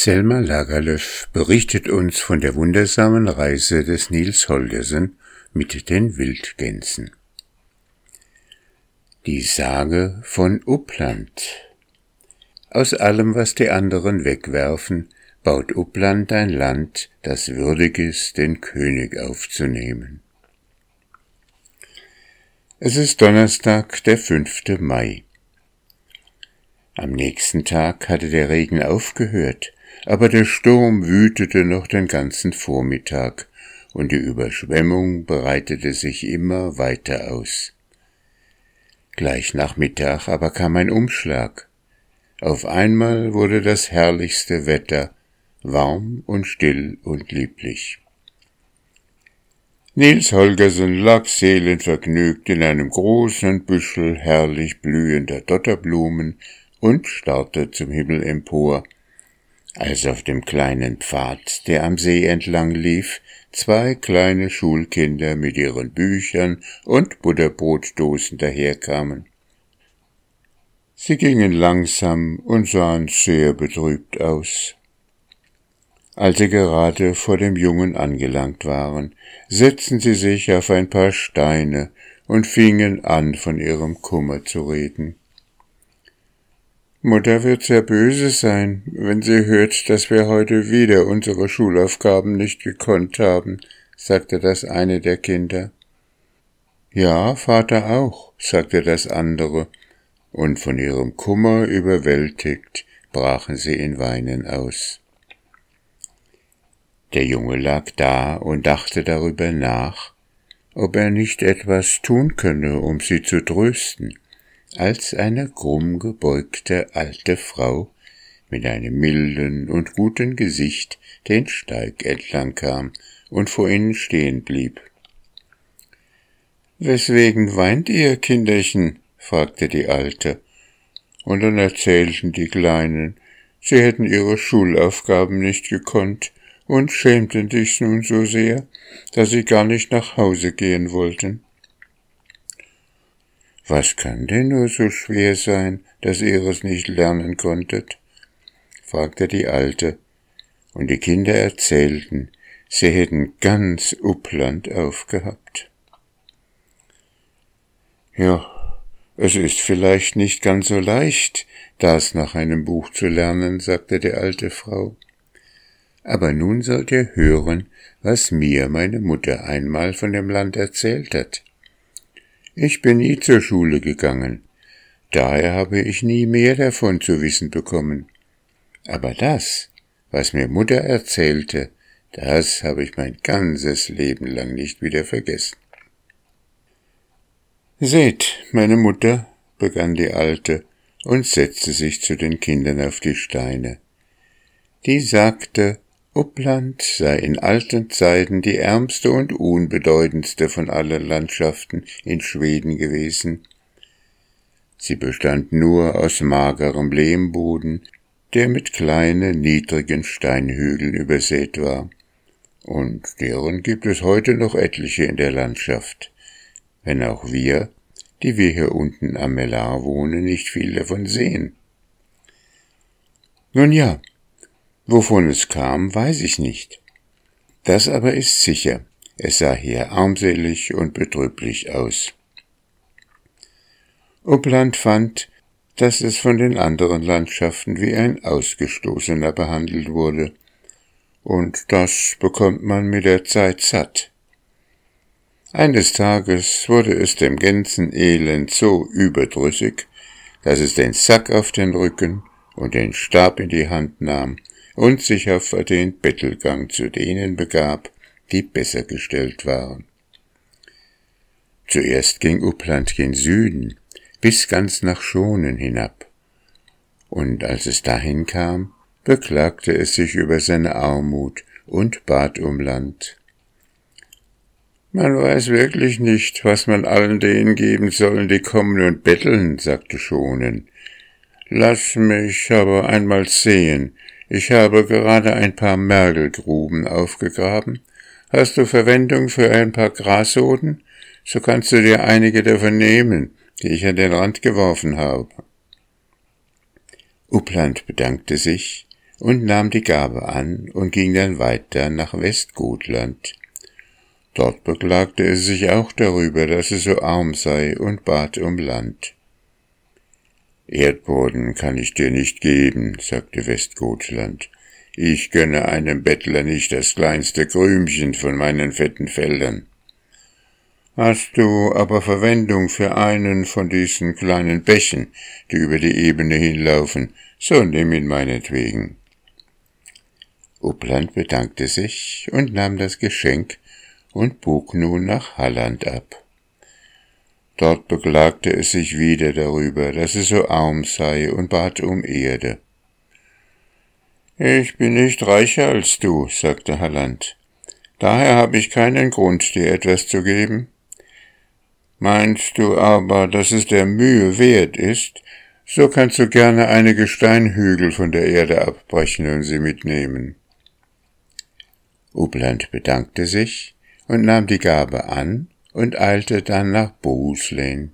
Selma Lagerlöf berichtet uns von der wundersamen Reise des Nils Holgersen mit den Wildgänsen. Die Sage von Uppland Aus allem, was die anderen wegwerfen, baut Uppland ein Land, das würdig ist, den König aufzunehmen. Es ist Donnerstag, der fünfte Mai. Am nächsten Tag hatte der Regen aufgehört, aber der Sturm wütete noch den ganzen Vormittag, und die Überschwemmung breitete sich immer weiter aus. Gleich nach Mittag aber kam ein Umschlag. Auf einmal wurde das herrlichste Wetter, warm und still und lieblich. Nils Holgersen lag seelenvergnügt in einem großen Büschel herrlich blühender Dotterblumen und starrte zum Himmel empor, als auf dem kleinen Pfad, der am See entlang lief, zwei kleine Schulkinder mit ihren Büchern und Butterbrotdosen daherkamen. Sie gingen langsam und sahen sehr betrübt aus. Als sie gerade vor dem Jungen angelangt waren, setzten sie sich auf ein paar Steine und fingen an, von ihrem Kummer zu reden. Mutter wird sehr böse sein, wenn sie hört, dass wir heute wieder unsere Schulaufgaben nicht gekonnt haben, sagte das eine der Kinder. Ja, Vater auch, sagte das andere, und von ihrem Kummer überwältigt brachen sie in Weinen aus. Der Junge lag da und dachte darüber nach, ob er nicht etwas tun könne, um sie zu trösten als eine krumm gebeugte alte Frau mit einem milden und guten Gesicht den Steig entlang kam und vor ihnen stehen blieb. Weswegen weint ihr, Kinderchen? fragte die Alte, und dann erzählten die Kleinen, sie hätten ihre Schulaufgaben nicht gekonnt und schämten sich nun so sehr, dass sie gar nicht nach Hause gehen wollten. Was kann denn nur so schwer sein, dass ihr es nicht lernen konntet? fragte die Alte, und die Kinder erzählten, sie hätten ganz Uppland aufgehabt. Ja, es ist vielleicht nicht ganz so leicht, das nach einem Buch zu lernen, sagte die alte Frau. Aber nun sollt ihr hören, was mir meine Mutter einmal von dem Land erzählt hat. Ich bin nie zur Schule gegangen, daher habe ich nie mehr davon zu wissen bekommen. Aber das, was mir Mutter erzählte, das habe ich mein ganzes Leben lang nicht wieder vergessen. Seht, meine Mutter, begann die Alte und setzte sich zu den Kindern auf die Steine. Die sagte, Uppland sei in alten Zeiten die ärmste und unbedeutendste von allen Landschaften in Schweden gewesen. Sie bestand nur aus magerem Lehmboden, der mit kleinen, niedrigen Steinhügeln übersät war. Und deren gibt es heute noch etliche in der Landschaft, wenn auch wir, die wir hier unten am Mellar wohnen, nicht viel davon sehen. Nun ja, Wovon es kam, weiß ich nicht. Das aber ist sicher, es sah hier armselig und betrüblich aus. Uppland fand, dass es von den anderen Landschaften wie ein Ausgestoßener behandelt wurde, und das bekommt man mit der Zeit satt. Eines Tages wurde es dem Gänsenelend so überdrüssig, dass es den Sack auf den Rücken und den Stab in die Hand nahm und sich auf den Bettelgang zu denen begab, die besser gestellt waren. Zuerst ging Uppland gen Süden, bis ganz nach Schonen hinab, und als es dahin kam, beklagte es sich über seine Armut und bat um Land. Man weiß wirklich nicht, was man allen denen geben soll, die kommen und betteln, sagte Schonen. Lass mich aber einmal sehen, ich habe gerade ein paar Mergelgruben aufgegraben. Hast du Verwendung für ein paar Grassoden? So kannst du dir einige davon nehmen, die ich an den Rand geworfen habe. Uppland bedankte sich und nahm die Gabe an und ging dann weiter nach Westgotland. Dort beklagte es sich auch darüber, dass es so arm sei und bat um Land. Erdboden kann ich dir nicht geben, sagte Westgotland. Ich gönne einem Bettler nicht das kleinste Krümchen von meinen fetten Feldern. Hast du aber Verwendung für einen von diesen kleinen Bächen, die über die Ebene hinlaufen, so nimm ihn meinetwegen. Uppland bedankte sich und nahm das Geschenk und bog nun nach Halland ab. Dort beklagte es sich wieder darüber, dass es so arm sei und bat um Erde. Ich bin nicht reicher als du, sagte Halland. Daher habe ich keinen Grund, dir etwas zu geben. Meinst du aber, dass es der Mühe wert ist, so kannst du gerne einige Steinhügel von der Erde abbrechen und sie mitnehmen. Upland bedankte sich und nahm die Gabe an und eilte dann nach Bohuslän.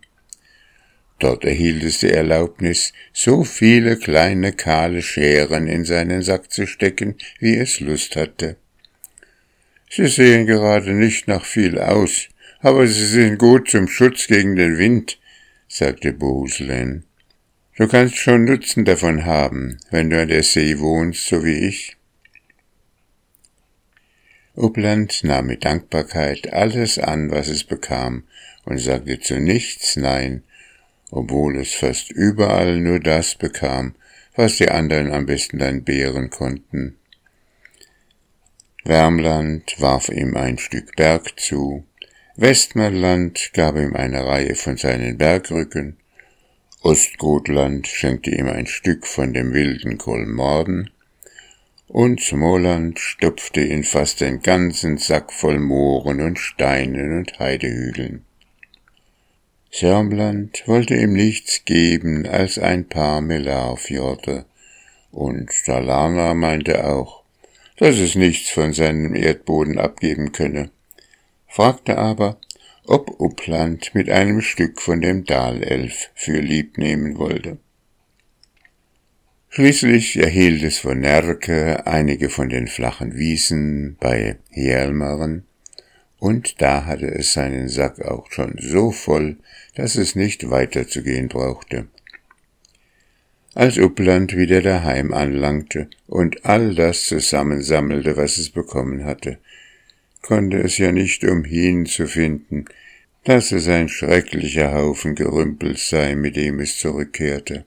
Dort erhielt es die Erlaubnis, so viele kleine kahle Scheren in seinen Sack zu stecken, wie es Lust hatte. Sie sehen gerade nicht nach viel aus, aber sie sind gut zum Schutz gegen den Wind, sagte Bohuslän. Du kannst schon Nutzen davon haben, wenn du an der See wohnst, so wie ich. Uppland nahm mit Dankbarkeit alles an, was es bekam, und sagte zu nichts Nein, obwohl es fast überall nur das bekam, was die anderen am besten dann beeren konnten. Wärmland warf ihm ein Stück Berg zu, Westmerland gab ihm eine Reihe von seinen Bergrücken, Ostgotland schenkte ihm ein Stück von dem wilden Kolmorden, und Smoland stopfte ihn fast den ganzen Sack voll Mooren und Steinen und Heidehügeln. Sörmland wollte ihm nichts geben als ein paar Melarfjorde, und Dalarna meinte auch, dass es nichts von seinem Erdboden abgeben könne, fragte aber, ob Uppland mit einem Stück von dem Dalelf für lieb nehmen wollte. Schließlich erhielt es von Nerke einige von den flachen Wiesen bei Hjelmaren, und da hatte es seinen Sack auch schon so voll, dass es nicht weiterzugehen brauchte. Als Uppland wieder daheim anlangte und all das zusammensammelte, was es bekommen hatte, konnte es ja nicht umhin zu finden, dass es ein schrecklicher Haufen Gerümpel sei, mit dem es zurückkehrte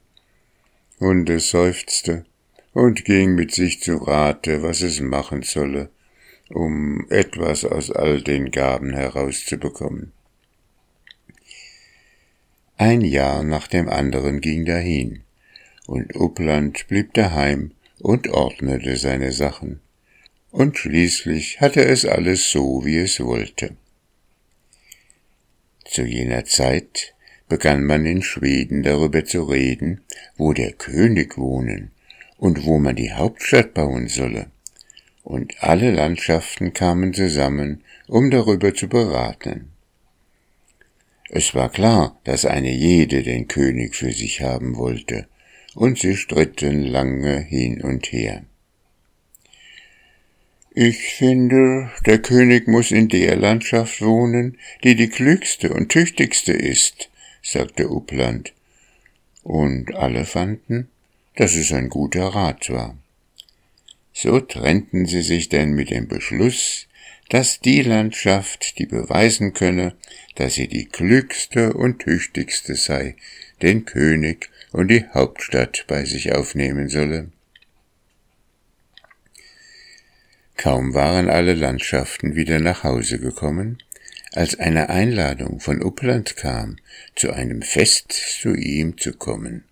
und es seufzte und ging mit sich zu Rate, was es machen solle, um etwas aus all den Gaben herauszubekommen. Ein Jahr nach dem anderen ging dahin, und Uppland blieb daheim und ordnete seine Sachen, und schließlich hatte es alles so, wie es wollte. Zu jener Zeit begann man in Schweden darüber zu reden, wo der König wohnen und wo man die Hauptstadt bauen solle. Und alle Landschaften kamen zusammen, um darüber zu beraten. Es war klar, dass eine jede den König für sich haben wollte, und sie stritten lange hin und her. Ich finde, der König muss in der Landschaft wohnen, die die klügste und tüchtigste ist, sagte Uppland, und alle fanden, dass es ein guter Rat war. So trennten sie sich denn mit dem Beschluss, dass die Landschaft, die beweisen könne, dass sie die klügste und tüchtigste sei, den König und die Hauptstadt bei sich aufnehmen solle. Kaum waren alle Landschaften wieder nach Hause gekommen, als eine Einladung von Uppland kam, zu einem Fest zu ihm zu kommen.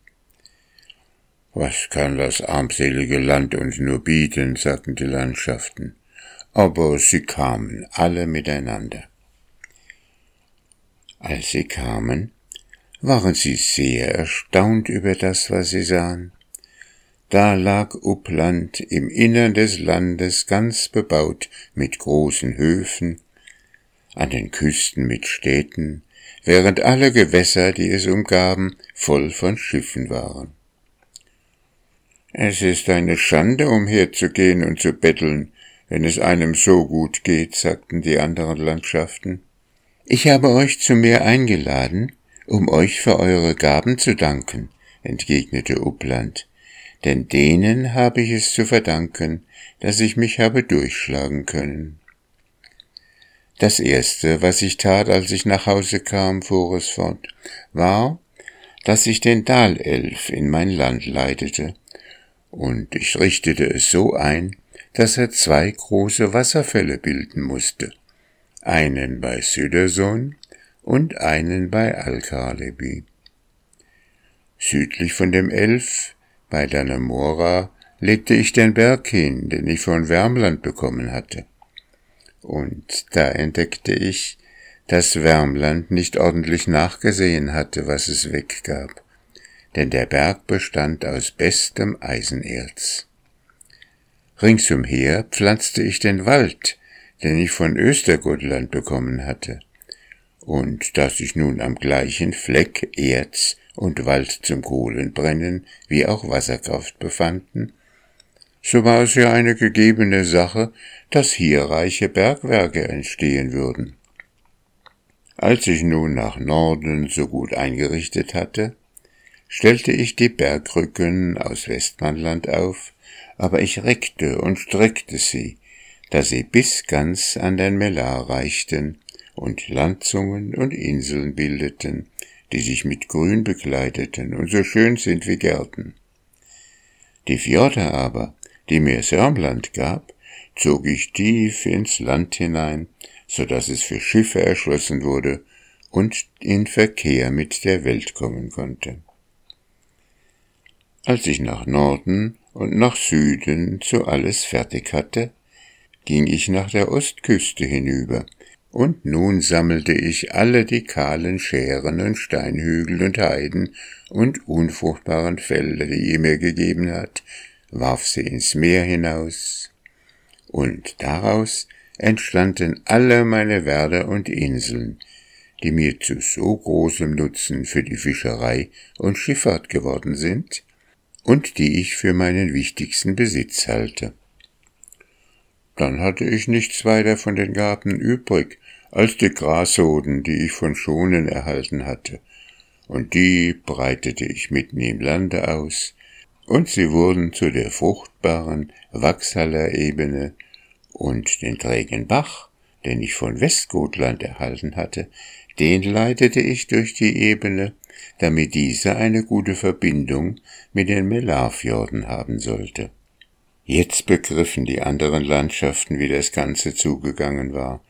Was kann das armselige Land uns nur bieten, sagten die Landschaften, aber sie kamen alle miteinander. Als sie kamen, waren sie sehr erstaunt über das, was sie sahen. Da lag Uppland im Innern des Landes ganz bebaut mit großen Höfen, an den Küsten mit Städten, während alle Gewässer, die es umgaben, voll von Schiffen waren. Es ist eine Schande, umherzugehen und zu betteln, wenn es einem so gut geht, sagten die anderen Landschaften. Ich habe euch zu mir eingeladen, um euch für eure Gaben zu danken, entgegnete Uppland, denn denen habe ich es zu verdanken, dass ich mich habe durchschlagen können. Das erste, was ich tat, als ich nach Hause kam, fuhr es fort, war, dass ich den Dalelf in mein Land leitete, und ich richtete es so ein, dass er zwei große Wasserfälle bilden musste, einen bei Süderson und einen bei Alkalebi. Südlich von dem Elf, bei Dannemora, legte ich den Berg hin, den ich von Wärmland bekommen hatte. Und da entdeckte ich, dass Wärmland nicht ordentlich nachgesehen hatte, was es weggab, denn der Berg bestand aus bestem Eisenerz. Ringsumher pflanzte ich den Wald, den ich von Östergotland bekommen hatte. Und dass sich nun am gleichen Fleck Erz und Wald zum Kohlenbrennen wie auch Wasserkraft befanden, so war es ja eine gegebene Sache, dass hier reiche Bergwerke entstehen würden. Als ich nun nach Norden so gut eingerichtet hatte, stellte ich die Bergrücken aus Westmanland auf, aber ich reckte und streckte sie, da sie bis ganz an den Melar reichten und Landzungen und Inseln bildeten, die sich mit Grün bekleideten und so schön sind wie Gärten. Die Fjorde aber, die mir Sörmland gab, zog ich tief ins Land hinein, so dass es für Schiffe erschlossen wurde und in Verkehr mit der Welt kommen konnte. Als ich nach Norden und nach Süden zu alles fertig hatte, ging ich nach der Ostküste hinüber, und nun sammelte ich alle die kahlen Schären und Steinhügel und Heiden und unfruchtbaren Felder, die ihr mir gegeben hat, warf sie ins Meer hinaus, und daraus entstanden alle meine Werder und Inseln, die mir zu so großem Nutzen für die Fischerei und Schifffahrt geworden sind, und die ich für meinen wichtigsten Besitz halte. Dann hatte ich nichts weiter von den Gaben übrig, als die Grashoden, die ich von Schonen erhalten hatte, und die breitete ich mitten im Lande aus, und sie wurden zu der fruchtbaren Wachshaller Ebene, und den trägen Bach, den ich von Westgotland erhalten hatte, den leitete ich durch die Ebene, damit dieser eine gute Verbindung mit den Melarfjorden haben sollte. Jetzt begriffen die anderen Landschaften, wie das Ganze zugegangen war,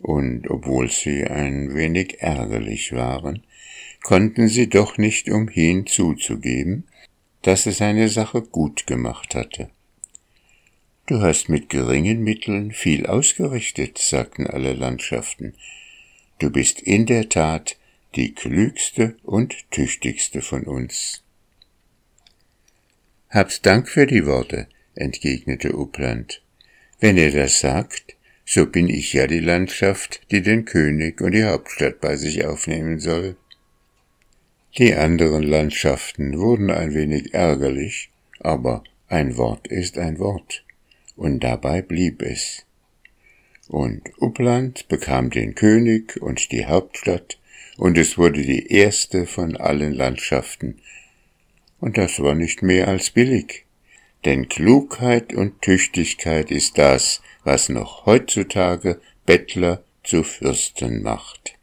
und obwohl sie ein wenig ärgerlich waren, konnten sie doch nicht umhin zuzugeben, dass es seine Sache gut gemacht hatte. Du hast mit geringen Mitteln viel ausgerichtet, sagten alle Landschaften. Du bist in der Tat die klügste und tüchtigste von uns. Habt Dank für die Worte, entgegnete Uppland. Wenn ihr das sagt, so bin ich ja die Landschaft, die den König und die Hauptstadt bei sich aufnehmen soll. Die anderen Landschaften wurden ein wenig ärgerlich, aber ein Wort ist ein Wort, und dabei blieb es. Und Uppland bekam den König und die Hauptstadt, und es wurde die erste von allen Landschaften. Und das war nicht mehr als billig, denn Klugheit und Tüchtigkeit ist das, was noch heutzutage Bettler zu Fürsten macht.